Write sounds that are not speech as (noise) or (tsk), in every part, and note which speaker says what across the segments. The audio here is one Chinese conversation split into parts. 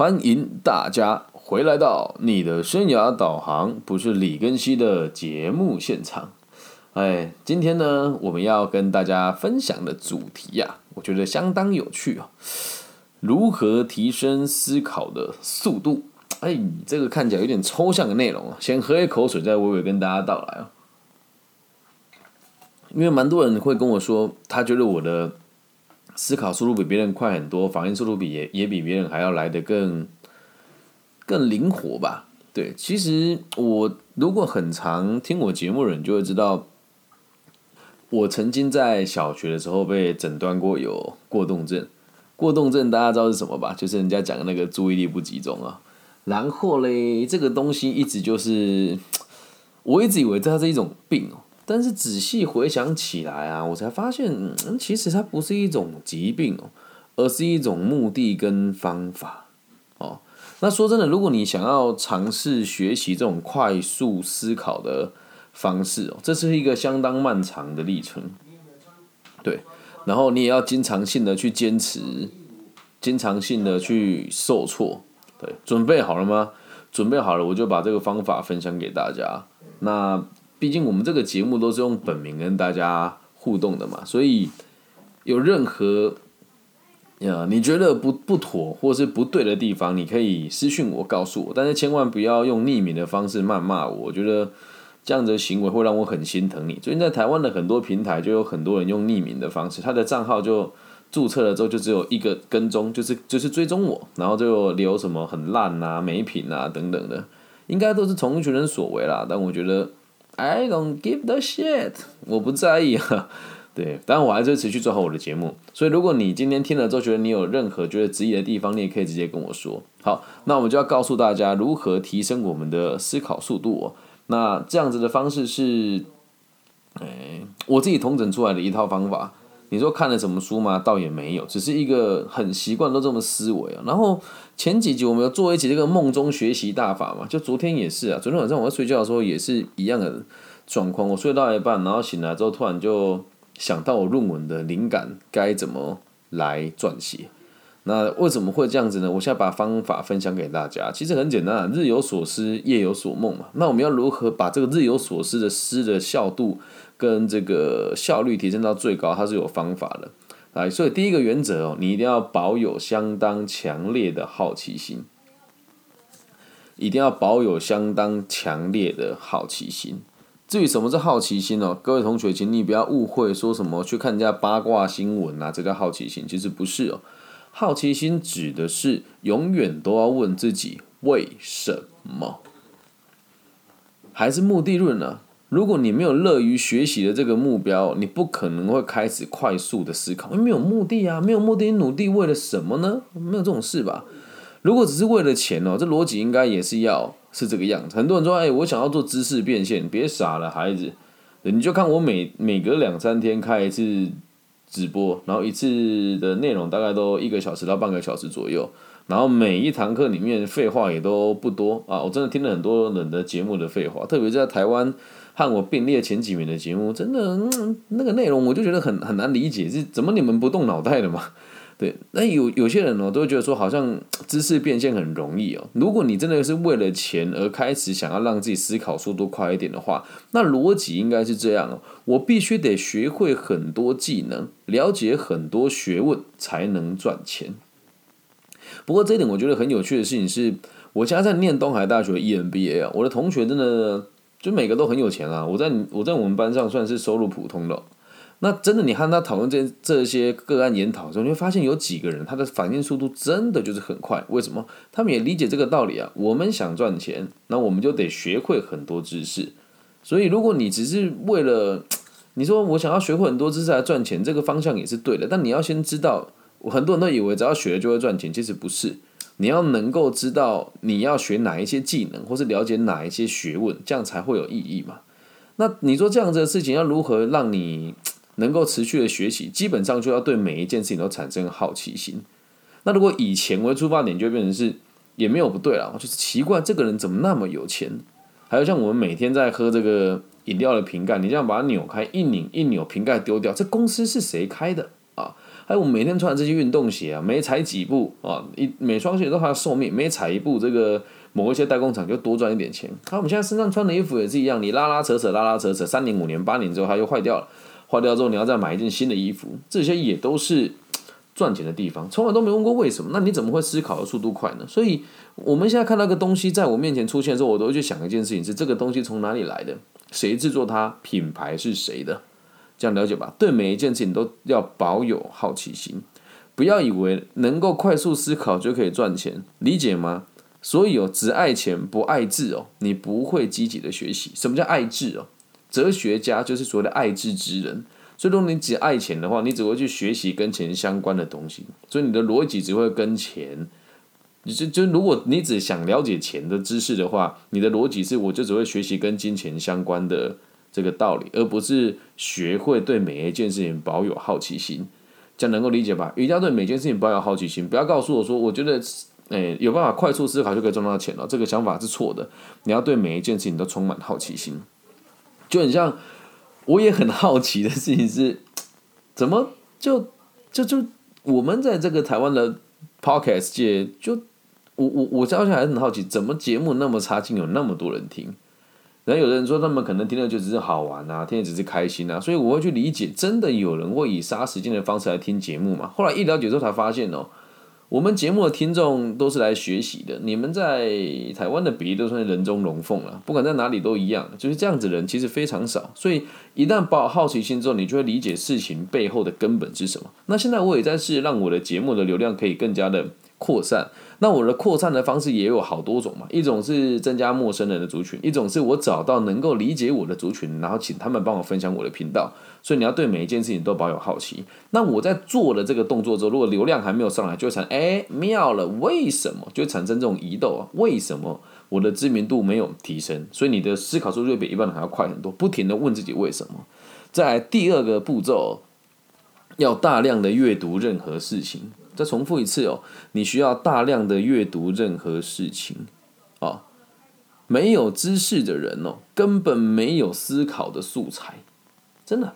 Speaker 1: 欢迎大家回来到你的生涯导航，不是李根熙的节目现场。哎，今天呢，我们要跟大家分享的主题呀，我觉得相当有趣啊。如何提升思考的速度？哎，这个看起来有点抽象的内容啊。先喝一口水，再娓娓跟大家道来哦。因为蛮多人会跟我说，他觉得我的思考速度比别人快很多，反应速度比也也比别人还要来得更更灵活吧？对，其实我如果很常听我节目的人就会知道，我曾经在小学的时候被诊断过有过动症。过动症大家知道是什么吧？就是人家讲的那个注意力不集中啊。然后嘞，这个东西一直就是，我一直以为它是一种病哦。但是仔细回想起来啊，我才发现，其实它不是一种疾病哦，而是一种目的跟方法哦。那说真的，如果你想要尝试学习这种快速思考的方式哦，这是一个相当漫长的历程。对，然后你也要经常性的去坚持，经常性的去受挫。对，准备好了吗？准备好了，我就把这个方法分享给大家。那。毕竟我们这个节目都是用本名跟大家互动的嘛，所以有任何呀你觉得不不妥或是不对的地方，你可以私信我告诉我，但是千万不要用匿名的方式谩骂我，我觉得这样的行为会让我很心疼你。最近在台湾的很多平台就有很多人用匿名的方式，他的账号就注册了之后就只有一个跟踪，就是就是追踪我，然后就留什么很烂啊、没品啊等等的，应该都是同一群人所为啦。但我觉得。I don't give the shit，我不在意哈。(laughs) 对，当然我还是会持续做好我的节目。所以如果你今天听了之后觉得你有任何觉得质疑的地方，你也可以直接跟我说。好，那我们就要告诉大家如何提升我们的思考速度哦。那这样子的方式是，哎，我自己统整出来的一套方法。你说看了什么书吗？倒也没有，只是一个很习惯都这么思维啊。然后前几集我们有做一集这个梦中学习大法嘛，就昨天也是啊。昨天晚上我在睡觉的时候也是一样的状况，我睡到一半，然后醒来之后突然就想到我论文的灵感该怎么来撰写。那为什么会这样子呢？我现在把方法分享给大家，其实很简单啊，日有所思，夜有所梦嘛。那我们要如何把这个日有所思的思的效度？跟这个效率提升到最高，它是有方法的，来，所以第一个原则哦，你一定要保有相当强烈的好奇心，一定要保有相当强烈的好奇心。至于什么是好奇心哦，各位同学，请你不要误会，说什么去看人家八卦新闻啊，这叫好奇心，其实不是哦。好奇心指的是永远都要问自己为什么，还是目的论呢？如果你没有乐于学习的这个目标，你不可能会开始快速的思考，因为没有目的啊，没有目的，你努力为了什么呢？没有这种事吧？如果只是为了钱哦，这逻辑应该也是要是这个样子。很多人说，哎，我想要做知识变现，别傻了，孩子，你就看我每每隔两三天开一次直播，然后一次的内容大概都一个小时到半个小时左右。然后每一堂课里面废话也都不多啊，我真的听了很多人的节目的废话，特别是在台湾和我并列前几名的节目，真的那个内容我就觉得很很难理解，是怎么你们不动脑袋的嘛？对，那有有些人呢都会觉得说好像知识变现很容易哦。如果你真的是为了钱而开始想要让自己思考速度快一点的话，那逻辑应该是这样哦，我必须得学会很多技能，了解很多学问，才能赚钱。不过这一点我觉得很有趣的事情是，我家在在念东海大学 EMBA 啊，我的同学真的就每个都很有钱啊。我在我在我们班上算是收入普通的。那真的，你和他讨论这这些个案研讨的时候，你会发现有几个人他的反应速度真的就是很快。为什么？他们也理解这个道理啊。我们想赚钱，那我们就得学会很多知识。所以，如果你只是为了 (tsk) 你说我想要学会很多知识来赚钱，这个方向也是对的。但你要先知道。很多人都以为只要学就会赚钱，其实不是。你要能够知道你要学哪一些技能，或是了解哪一些学问，这样才会有意义嘛。那你说这样子的事情要如何让你能够持续的学习？基本上就要对每一件事情都产生好奇心。那如果以钱为出发点，就变成是也没有不对了，就是奇怪这个人怎么那么有钱？还有像我们每天在喝这个饮料的瓶盖，你这样把它扭开一拧一扭，瓶盖丢掉，这公司是谁开的啊？哎我每天穿的这些运动鞋啊，每踩几步啊，一每双鞋都还要寿命，每踩一步，这个某一些代工厂就多赚一点钱。那我们现在身上穿的衣服也是一样，你拉拉扯扯，拉拉扯扯，三年、五年、八年之后它又坏掉了，坏掉之后你要再买一件新的衣服，这些也都是赚钱的地方。从来都没问过为什么，那你怎么会思考的速度快呢？所以我们现在看到个东西在我面前出现的时候，我都会去想一件事情：是这个东西从哪里来的？谁制作它？品牌是谁的？这样了解吧。对每一件事情都要保有好奇心，不要以为能够快速思考就可以赚钱，理解吗？所以哦，只爱钱不爱智哦，你不会积极的学习。什么叫爱智哦？哲学家就是所谓的爱智之人。所以，如果你只爱钱的话，你只会去学习跟钱相关的东西，所以你的逻辑只会跟钱。你就就如果你只想了解钱的知识的话，你的逻辑是我就只会学习跟金钱相关的这个道理，而不是学会对每一件事情保有好奇心，这样能够理解吧？一定要对每件事情保有好奇心，不要告诉我说，我觉得诶有办法快速思考就可以赚到钱了，这个想法是错的。你要对每一件事情都充满好奇心，就很像我也很好奇的事情是，怎么就就就我们在这个台湾的 podcast 界就。我我我到现在还很好奇，怎么节目那么差劲，有那么多人听？然后有的人说他们可能听的就只是好玩啊，听的只是开心啊，所以我会去理解，真的有人会以杀时间的方式来听节目嘛？后来一了解之后才发现哦，我们节目的听众都是来学习的，你们在台湾的比例都算是人中龙凤了，不管在哪里都一样，就是这样子人其实非常少，所以一旦抱好奇心之后，你就会理解事情背后的根本是什么。那现在我也在试，让我的节目的流量可以更加的扩散。那我的扩散的方式也有好多种嘛，一种是增加陌生人的族群，一种是我找到能够理解我的族群，然后请他们帮我分享我的频道。所以你要对每一件事情都保有好奇。那我在做了这个动作之后，如果流量还没有上来，就会产哎妙了，为什么就会产生这种疑窦啊？为什么我的知名度没有提升？所以你的思考速度比一般人还要快很多，不停的问自己为什么。在第二个步骤，要大量的阅读任何事情。再重复一次哦，你需要大量的阅读任何事情啊，没有知识的人哦，根本没有思考的素材，真的。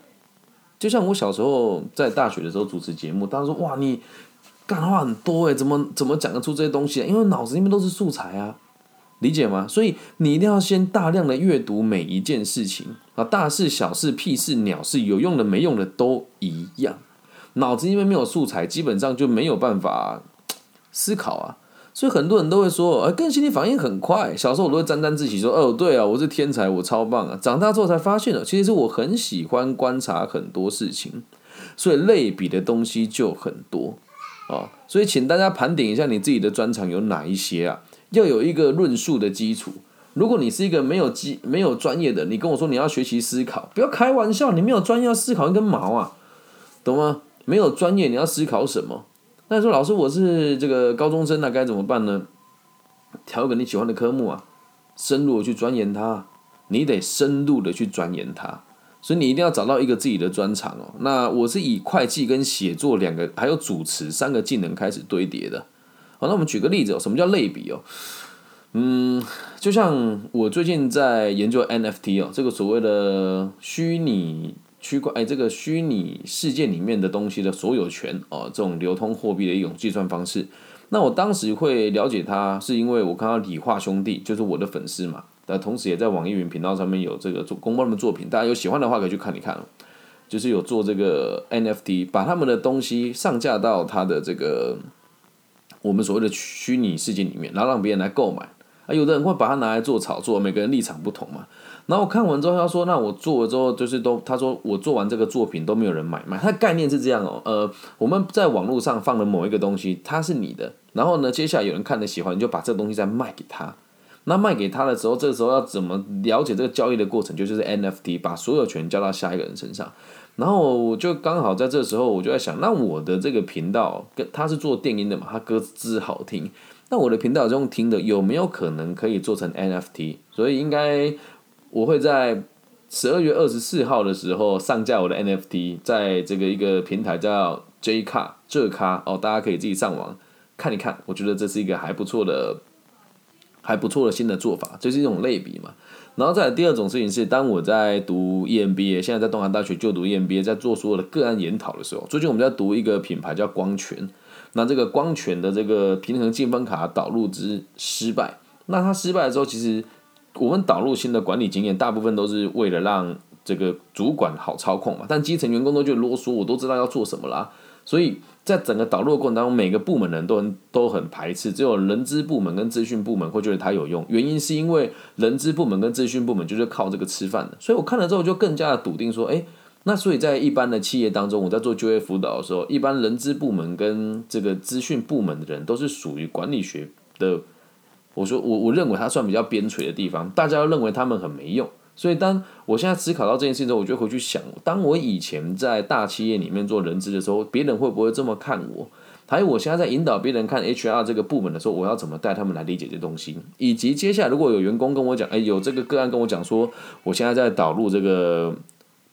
Speaker 1: 就像我小时候在大学的时候主持节目，大家说哇，你干话很多诶，怎么怎么讲得出这些东西？因为脑子里面都是素材啊，理解吗？所以你一定要先大量的阅读每一件事情啊，大事小事屁事鸟事，有用的没用的都一样。脑子因为没有素材，基本上就没有办法思考啊，所以很多人都会说，哎，更新的反应很快。小时候我都会沾沾自喜说，哦，对啊，我是天才，我超棒啊。长大之后才发现了，其实是我很喜欢观察很多事情，所以类比的东西就很多啊。所以请大家盘点一下你自己的专长有哪一些啊？要有一个论述的基础。如果你是一个没有基、没有专业的，你跟我说你要学习思考，不要开玩笑，你没有专业要思考一根毛啊，懂吗？没有专业，你要思考什么？那说老师，我是这个高中生，那该怎么办呢？调一个你喜欢的科目啊，深入的去钻研它。你得深入的去钻研它，所以你一定要找到一个自己的专长哦。那我是以会计跟写作两个，还有主持三个技能开始堆叠的。好，那我们举个例子哦，什么叫类比哦？嗯，就像我最近在研究 NFT 哦，这个所谓的虚拟。区块哎，这个虚拟世界里面的东西的所有权哦，这种流通货币的一种计算方式。那我当时会了解它，是因为我看到理化兄弟就是我的粉丝嘛，但同时也在网易云频道上面有这个做公播他们作品，大家有喜欢的话可以去看一看。就是有做这个 NFT，把他们的东西上架到他的这个我们所谓的虚拟世界里面，然后让别人来购买。啊，有的人会把它拿来做炒作，每个人立场不同嘛。然后看完之后，他说：“那我做了之后，就是都他说我做完这个作品都没有人买卖。他的概念是这样哦，呃，我们在网络上放了某一个东西，它是你的，然后呢，接下来有人看了喜欢，你就把这个东西再卖给他。那卖给他的时候，这个时候要怎么了解这个交易的过程？就就是 NFT，把所有权交到下一个人身上。然后我就刚好在这时候，我就在想，那我的这个频道跟他是做电音的嘛，他歌词好听，那我的频道是用听的，有没有可能可以做成 NFT？所以应该。”我会在十二月二十四号的时候上架我的 NFT，在这个一个平台叫 J 卡这卡哦，大家可以自己上网看一看。我觉得这是一个还不错的还不错的新的做法，这是一种类比嘛。然后再第二种事情是，当我在读 EMBA，现在在东海大学就读 EMBA，在做所有的个案研讨的时候，最近我们在读一个品牌叫光泉，那这个光泉的这个平衡积分卡导入之失败，那它失败的时候，其实我们导入新的管理经验，大部分都是为了让这个主管好操控嘛，但基层员工都就啰嗦，我都知道要做什么啦，所以。在整个导入的过程当中，每个部门人都很都很排斥，只有人资部门跟资讯部门会觉得它有用。原因是因为人资部门跟资讯部门就是靠这个吃饭的，所以我看了之后就更加的笃定说，哎，那所以在一般的企业当中，我在做就业辅导的时候，一般人资部门跟这个资讯部门的人都是属于管理学的，我说我我认为它算比较边陲的地方，大家都认为他们很没用。所以，当我现在思考到这件事情之后，我就回去想，当我以前在大企业里面做人资的时候，别人会不会这么看我？还有，我现在在引导别人看 HR 这个部门的时候，我要怎么带他们来理解这东西？以及接下来，如果有员工跟我讲，哎，有这个个案跟我讲说，我现在在导入这个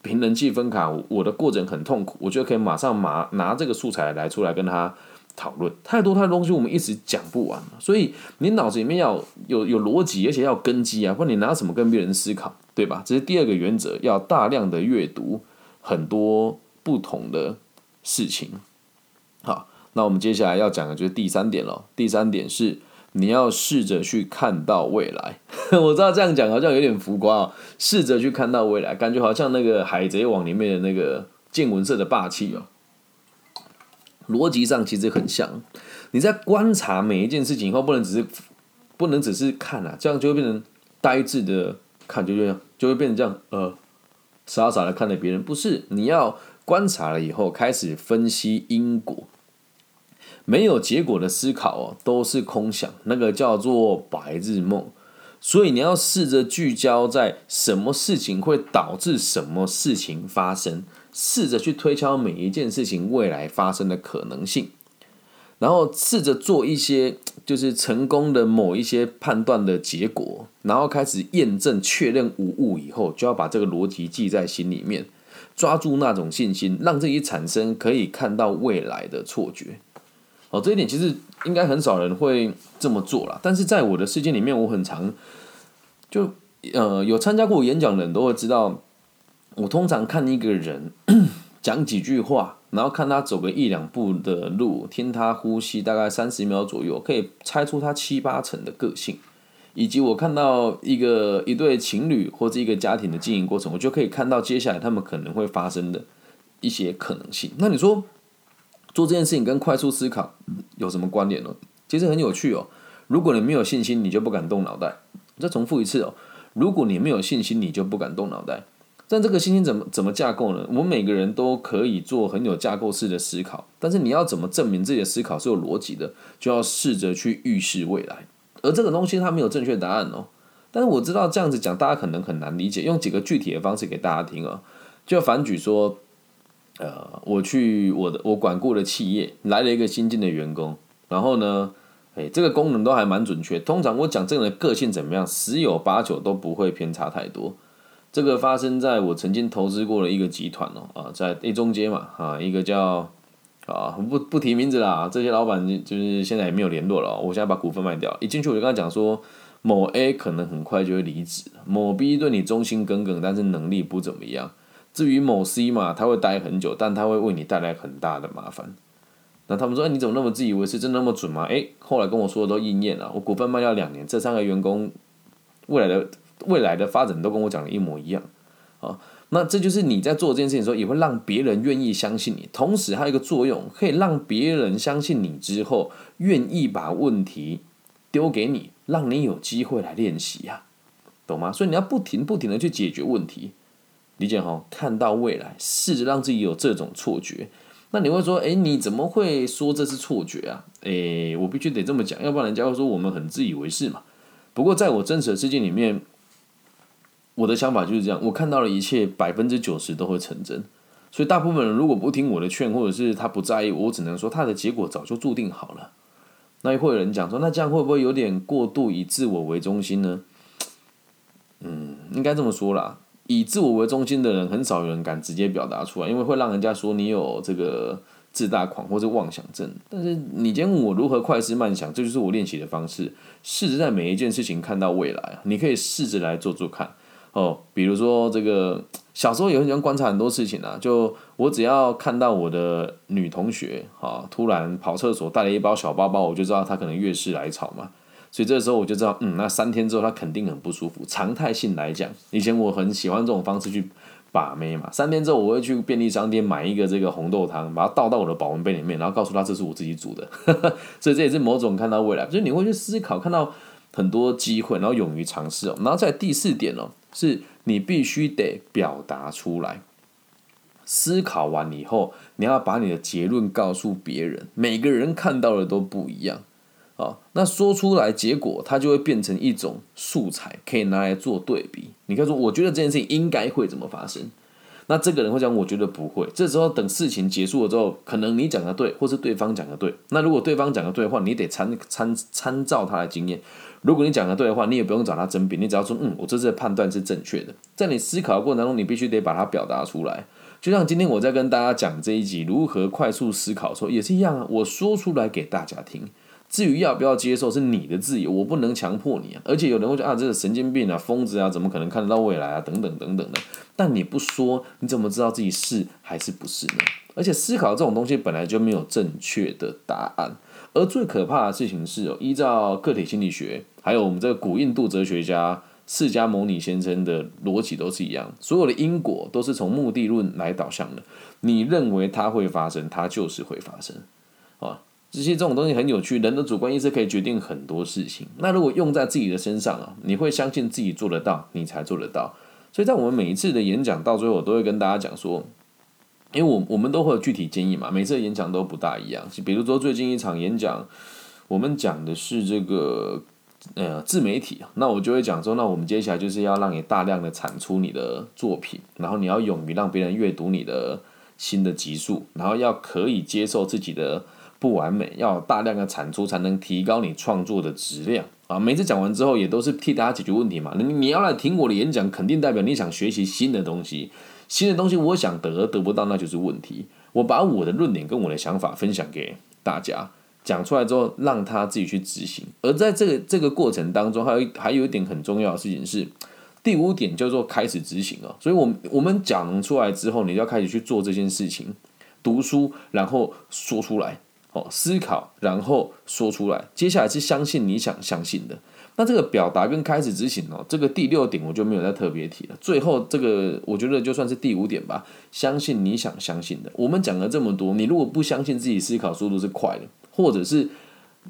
Speaker 1: 平人计分卡，我的过程很痛苦，我觉得可以马上拿拿这个素材来出来跟他。讨论太多太多东西，我们一直讲不完所以你脑子里面要有有逻辑，而且要根基啊，不然你拿什么跟别人思考，对吧？这是第二个原则，要大量的阅读很多不同的事情。好，那我们接下来要讲的就是第三点了。第三点是你要试着去看到未来。(laughs) 我知道这样讲好像有点浮夸哦，试着去看到未来，感觉好像那个海贼王里面的那个见闻色的霸气哦。逻辑上其实很像，你在观察每一件事情以后，不能只是不能只是看啊，这样就会变成呆滞的看，就这样就会变成这样，呃，傻傻的看着别人。不是，你要观察了以后，开始分析因果。没有结果的思考哦，都是空想，那个叫做白日梦。所以你要试着聚焦在什么事情会导致什么事情发生。试着去推敲每一件事情未来发生的可能性，然后试着做一些就是成功的某一些判断的结果，然后开始验证确认无误以后，就要把这个逻辑记在心里面，抓住那种信心，让自己产生可以看到未来的错觉。哦，这一点其实应该很少人会这么做了，但是在我的世界里面，我很常就呃有参加过演讲的人都会知道。我通常看一个人 (clears throat) 讲几句话，然后看他走个一两步的路，听他呼吸大概三十秒左右，可以猜出他七八成的个性。以及我看到一个一对情侣或者一个家庭的经营过程，我就可以看到接下来他们可能会发生的一些可能性。那你说做这件事情跟快速思考有什么关联呢？其实很有趣哦。如果你没有信心，你就不敢动脑袋。再重复一次哦，如果你没有信心，你就不敢动脑袋。但这个信心怎么怎么架构呢？我们每个人都可以做很有架构式的思考，但是你要怎么证明自己的思考是有逻辑的，就要试着去预示未来。而这个东西它没有正确答案哦。但是我知道这样子讲，大家可能很难理解。用几个具体的方式给大家听啊，就反举说，呃，我去我的我管过的企业来了一个新进的员工，然后呢，哎，这个功能都还蛮准确。通常我讲这个人的个性怎么样，十有八九都不会偏差太多。这个发生在我曾经投资过的一个集团哦，啊，在 A 中街嘛，啊，一个叫啊不不提名字啦，这些老板就是现在也没有联络了。我现在把股份卖掉，一进去我就跟他讲说，某 A 可能很快就会离职，某 B 对你忠心耿耿，但是能力不怎么样。至于某 C 嘛，他会待很久，但他会为你带来很大的麻烦。那他们说，哎，你怎么那么自以为是？真的那么准吗？哎，后来跟我说的都应验了，我股份卖掉两年，这三个员工未来的。未来的发展都跟我讲的一模一样，啊，那这就是你在做这件事情的时候，也会让别人愿意相信你。同时还有一个作用，可以让别人相信你之后，愿意把问题丢给你，让你有机会来练习呀，懂吗？所以你要不停不停的去解决问题，理解哈？看到未来，试着让自己有这种错觉。那你会说，哎，你怎么会说这是错觉啊？哎，我必须得这么讲，要不然人家会说我们很自以为是嘛。不过在我真实的世界里面。我的想法就是这样，我看到了一切百分之九十都会成真，所以大部分人如果不听我的劝，或者是他不在意，我只能说他的结果早就注定好了。那会有人讲说，那这样会不会有点过度以自我为中心呢？嗯，应该这么说啦，以自我为中心的人很少有人敢直接表达出来，因为会让人家说你有这个自大狂或者妄想症。但是你今天问我如何快思慢想，这就是我练习的方式。试着在每一件事情看到未来，你可以试着来做做看哦。比如说这个小时候也很喜欢观察很多事情啊，就我只要看到我的女同学啊，突然跑厕所带了一包小包包，我就知道她可能月事来潮嘛。所以这时候我就知道，嗯，那三天之后她肯定很不舒服。常态性来讲，以前我很喜欢这种方式去。把妹嘛，三天之后我会去便利商店买一个这个红豆汤，把它倒到我的保温杯里面，然后告诉她这是我自己煮的，(laughs) 所以这也是某种看到未来，就是你会去思考，看到很多机会，然后勇于尝试哦。然后在第四点哦，是你必须得表达出来，思考完以后，你要把你的结论告诉别人，每个人看到的都不一样。啊，那说出来，结果它就会变成一种素材，可以拿来做对比。你可以说，我觉得这件事情应该会怎么发生？那这个人会讲，我觉得不会。这时候等事情结束了之后，可能你讲的对，或是对方讲的对。那如果对方讲的对的话，你得参参参照他的经验。如果你讲的对的话，你也不用找他争辩，你只要说，嗯，我这次的判断是正确的。在你思考的过程当中，你必须得把它表达出来。就像今天我在跟大家讲这一集如何快速思考的时候，也是一样啊，我说出来给大家听。至于要不要接受，是你的自由，我不能强迫你啊。而且有人会说啊，这是神经病啊，疯子啊，怎么可能看得到未来啊？等等等等的。但你不说，你怎么知道自己是还是不是呢？而且思考这种东西本来就没有正确的答案。而最可怕的事情是哦，依照个体心理学，还有我们这个古印度哲学家释迦牟尼先生的逻辑都是一样，所有的因果都是从目的论来导向的。你认为它会发生，它就是会发生，啊。这些这种东西很有趣，人的主观意识可以决定很多事情。那如果用在自己的身上啊，你会相信自己做得到，你才做得到。所以在我们每一次的演讲到最后，我都会跟大家讲说，因为我我们都会有具体建议嘛，每次的演讲都不大一样。比如说最近一场演讲，我们讲的是这个呃自媒体，那我就会讲说，那我们接下来就是要让你大量的产出你的作品，然后你要勇于让别人阅读你的新的集数，然后要可以接受自己的。不完美，要大量的产出才能提高你创作的质量啊！每次讲完之后，也都是替大家解决问题嘛。你你要来听我的演讲，肯定代表你想学习新的东西。新的东西我想得得不到，那就是问题。我把我的论点跟我的想法分享给大家，讲出来之后，让他自己去执行。而在这个这个过程当中，还有还有一点很重要的事情是，第五点叫做开始执行啊。所以，我我们讲出来之后，你就要开始去做这件事情，读书，然后说出来。哦，思考，然后说出来。接下来是相信你想相信的。那这个表达跟开始执行哦，这个第六点我就没有再特别提了。最后这个我觉得就算是第五点吧，相信你想相信的。我们讲了这么多，你如果不相信自己思考速度是快的，或者是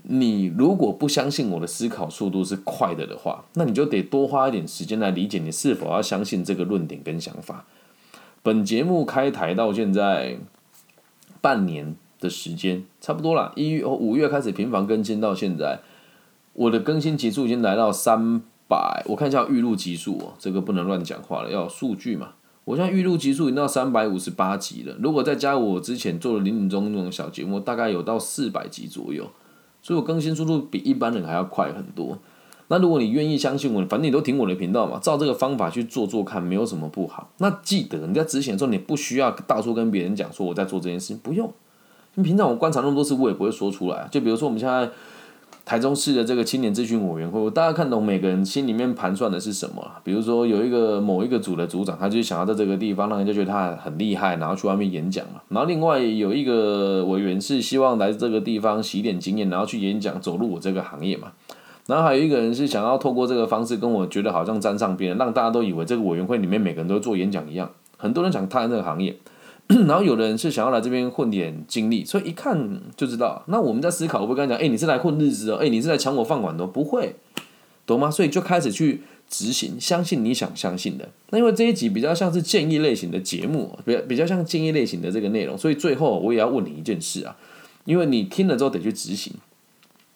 Speaker 1: 你如果不相信我的思考速度是快的的话，那你就得多花一点时间来理解你是否要相信这个论点跟想法。本节目开台到现在半年。的时间差不多了，一月五月开始频繁更新到现在，我的更新集数已经来到三百，我看一下预录集数哦，这个不能乱讲话了，要数据嘛。我现在预录集数已经到三百五十八集了，如果再加我之前做的林林中那种小节目，大概有到四百集左右，所以我更新速度比一般人还要快很多。那如果你愿意相信我，反正你都听我的频道嘛，照这个方法去做做看，没有什么不好。那记得你在执行的时候，你不需要到处跟别人讲说我在做这件事情，不用。你平常我观察那么多次，我也不会说出来。就比如说我们现在台中市的这个青年咨询委员会，我大家看懂每个人心里面盘算的是什么比如说有一个某一个组的组长，他就想要在这个地方让人家觉得他很厉害，然后去外面演讲嘛。然后另外有一个委员是希望来这个地方洗点经验，然后去演讲走入我这个行业嘛。然后还有一个人是想要透过这个方式跟我觉得好像沾上边，让大家都以为这个委员会里面每个人都做演讲一样。很多人想踏入这个行业。然后有的人是想要来这边混点经历，所以一看就知道。那我们在思考，我会跟他讲：“哎，你是来混日子哦，哎，你是来抢我饭碗的，不会，懂吗？”所以就开始去执行，相信你想相信的。那因为这一集比较像是建议类型的节目，比较比较像建议类型的这个内容，所以最后我也要问你一件事啊，因为你听了之后得去执行。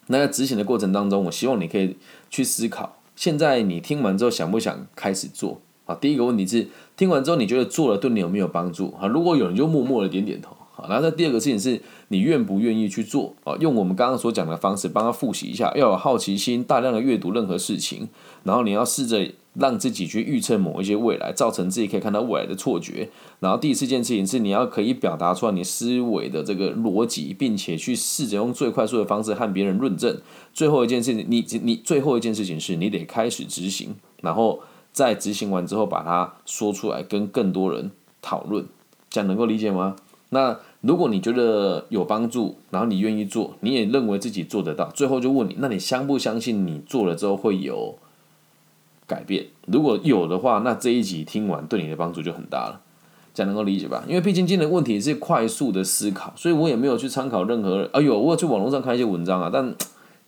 Speaker 1: 那在执行的过程当中，我希望你可以去思考：现在你听完之后想不想开始做？啊，第一个问题是。听完之后，你觉得做了对你有没有帮助？啊，如果有人就默默的点点头，好，然后第二个事情是你愿不愿意去做啊？用我们刚刚所讲的方式帮他复习一下，要有好奇心，大量的阅读任何事情，然后你要试着让自己去预测某一些未来，造成自己可以看到未来的错觉。然后第四件事情是你要可以表达出来你思维的这个逻辑，并且去试着用最快速的方式和别人论证。最后一件事情，你你最后一件事情是你得开始执行，然后在执行完之后把它说出来，跟更多人讨论，这样能够理解吗？那如果你觉得有帮助，然后你愿意做，你也认为自己做得到，最后就问你，那你相不相信你做了之后会有改变？如果有的话，那这一集听完对你的帮助就很大了，这样能够理解吧？因为毕竟今天的问题是快速的思考，所以我也没有去参考任何。哎呦，我有去网络上看一些文章啊，但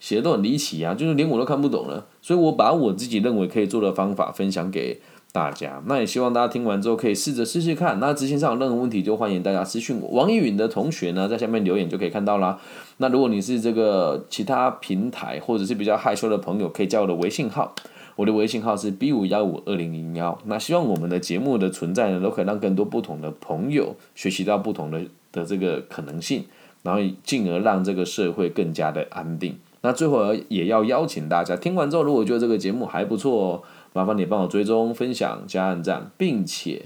Speaker 1: 写的都很离奇啊，就是连我都看不懂了。所以我把我自己认为可以做的方法分享给。大家，那也希望大家听完之后可以试着试试看。那执行上有任何问题，就欢迎大家私讯我。王一允的同学呢，在下面留言就可以看到啦。那如果你是这个其他平台或者是比较害羞的朋友，可以加我的微信号，我的微信号是 B 五幺五二零零幺。那希望我们的节目的存在呢，都可以让更多不同的朋友学习到不同的的这个可能性，然后进而让这个社会更加的安定。那最后也要邀请大家，听完之后如果觉得这个节目还不错。麻烦你帮我追踪、分享、加按赞，并且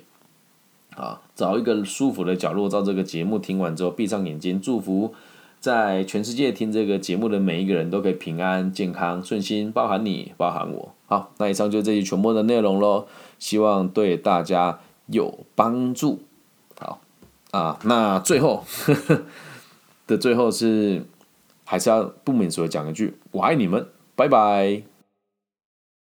Speaker 1: 啊，找一个舒服的角落，照这个节目听完之后，闭上眼睛，祝福在全世界听这个节目的每一个人都可以平安、健康、顺心，包含你，包含我。好，那以上就是这期全部的内容喽，希望对大家有帮助。好啊，那最后 (laughs) 的最后是还是要不免说讲一句：我爱你们，拜拜。